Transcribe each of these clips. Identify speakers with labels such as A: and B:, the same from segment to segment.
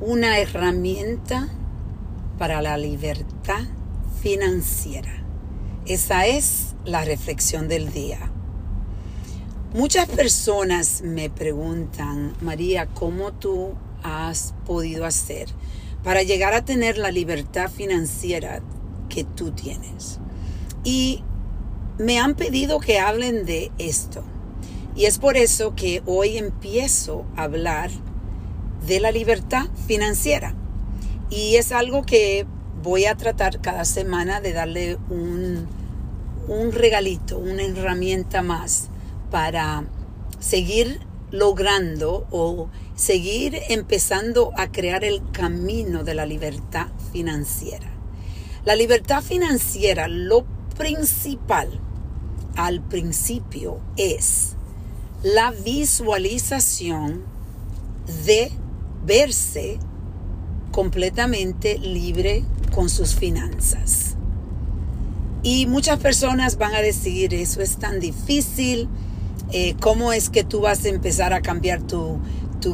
A: una herramienta para la libertad financiera. Esa es la reflexión del día. Muchas personas me preguntan, María, ¿cómo tú has podido hacer para llegar a tener la libertad financiera que tú tienes? Y me han pedido que hablen de esto. Y es por eso que hoy empiezo a hablar de la libertad financiera. Y es algo que voy a tratar cada semana de darle un, un regalito, una herramienta más para seguir logrando o seguir empezando a crear el camino de la libertad financiera. La libertad financiera, lo principal al principio es la visualización de verse completamente libre con sus finanzas. Y muchas personas van a decir, eso es tan difícil, eh, ¿cómo es que tú vas a empezar a cambiar tu,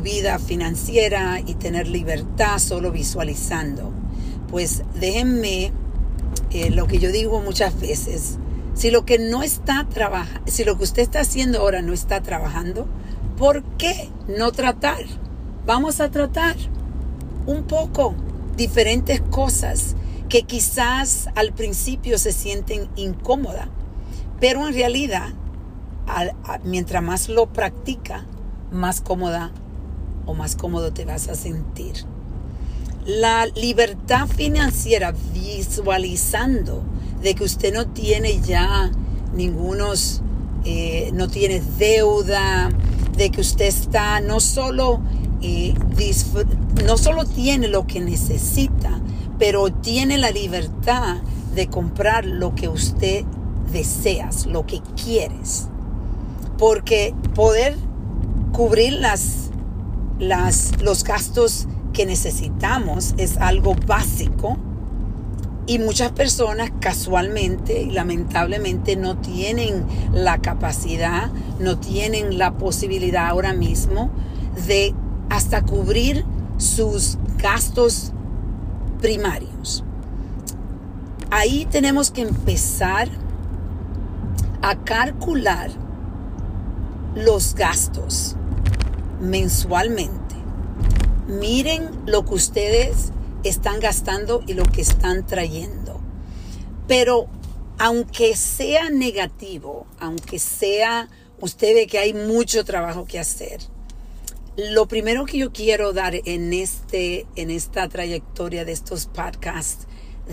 A: vida financiera y tener libertad solo visualizando? Pues déjenme eh, lo que yo digo muchas veces. Si lo que no está trabajando, si lo que usted está haciendo ahora no está trabajando, ¿por qué no tratar? Vamos a tratar un poco diferentes cosas que quizás al principio se sienten incómodas, pero en realidad mientras más lo practica, más cómoda o más cómodo te vas a sentir. La libertad financiera visualizando de que usted no tiene ya ningunos, eh, no tiene deuda, de que usted está no solo, no solo tiene lo que necesita, pero tiene la libertad de comprar lo que usted deseas, lo que quieres. Porque poder cubrir las, los gastos que necesitamos es algo básico y muchas personas casualmente y lamentablemente no tienen la capacidad, no tienen la posibilidad ahora mismo de hasta cubrir sus gastos primarios. Ahí tenemos que empezar a calcular los gastos mensualmente. Miren lo que ustedes están gastando y lo que están trayendo. Pero aunque sea negativo, aunque sea, usted ve que hay mucho trabajo que hacer. Lo primero que yo quiero dar en, este, en esta trayectoria de estos podcasts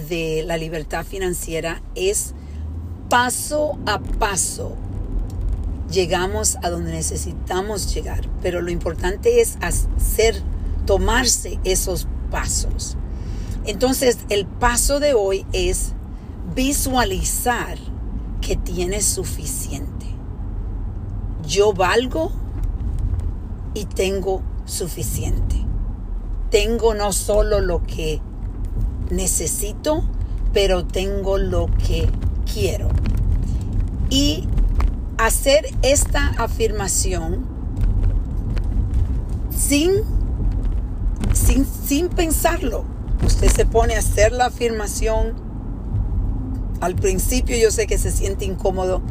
A: de la libertad financiera es paso a paso llegamos a donde necesitamos llegar, pero lo importante es hacer, tomarse esos pasos. Entonces, el paso de hoy es visualizar que tienes suficiente. Yo valgo y tengo suficiente. Tengo no solo lo que necesito, pero tengo lo que quiero. Y hacer esta afirmación sin, sin, sin pensarlo. Usted se pone a hacer la afirmación. Al principio yo sé que se siente incómodo,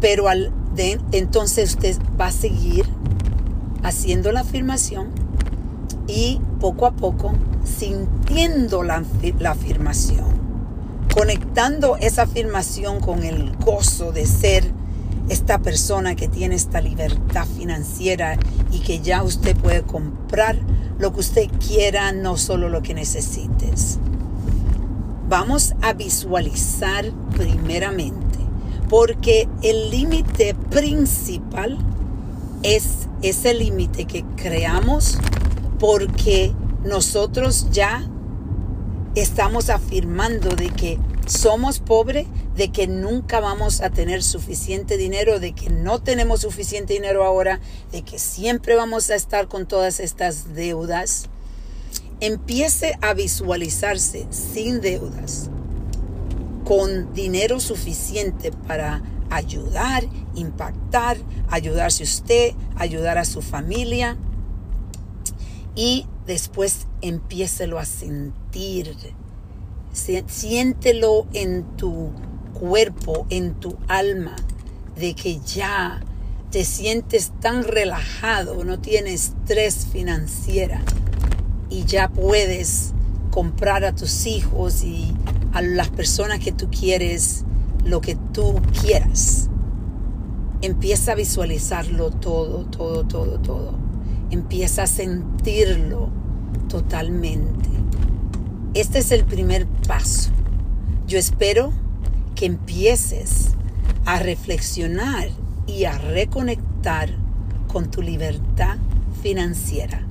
A: pero al entonces usted va a seguir haciendo la afirmación y poco a poco sintiendo la, la afirmación, conectando esa afirmación con el gozo de ser esta persona que tiene esta libertad financiera y que ya usted puede comprar lo que usted quiera, no solo lo que necesites. Vamos a visualizar primeramente, porque el límite principal es ese límite que creamos porque nosotros ya estamos afirmando de que somos pobres, de que nunca vamos a tener suficiente dinero, de que no tenemos suficiente dinero ahora, de que siempre vamos a estar con todas estas deudas, empiece a visualizarse sin deudas, con dinero suficiente para ayudar, impactar, ayudarse usted, ayudar a su familia y después empiécelo a sentir. Siéntelo en tu cuerpo, en tu alma, de que ya te sientes tan relajado, no tienes estrés financiera y ya puedes comprar a tus hijos y a las personas que tú quieres lo que tú quieras. Empieza a visualizarlo todo, todo, todo, todo. Empieza a sentirlo totalmente. Este es el primer paso. Yo espero que empieces a reflexionar y a reconectar con tu libertad financiera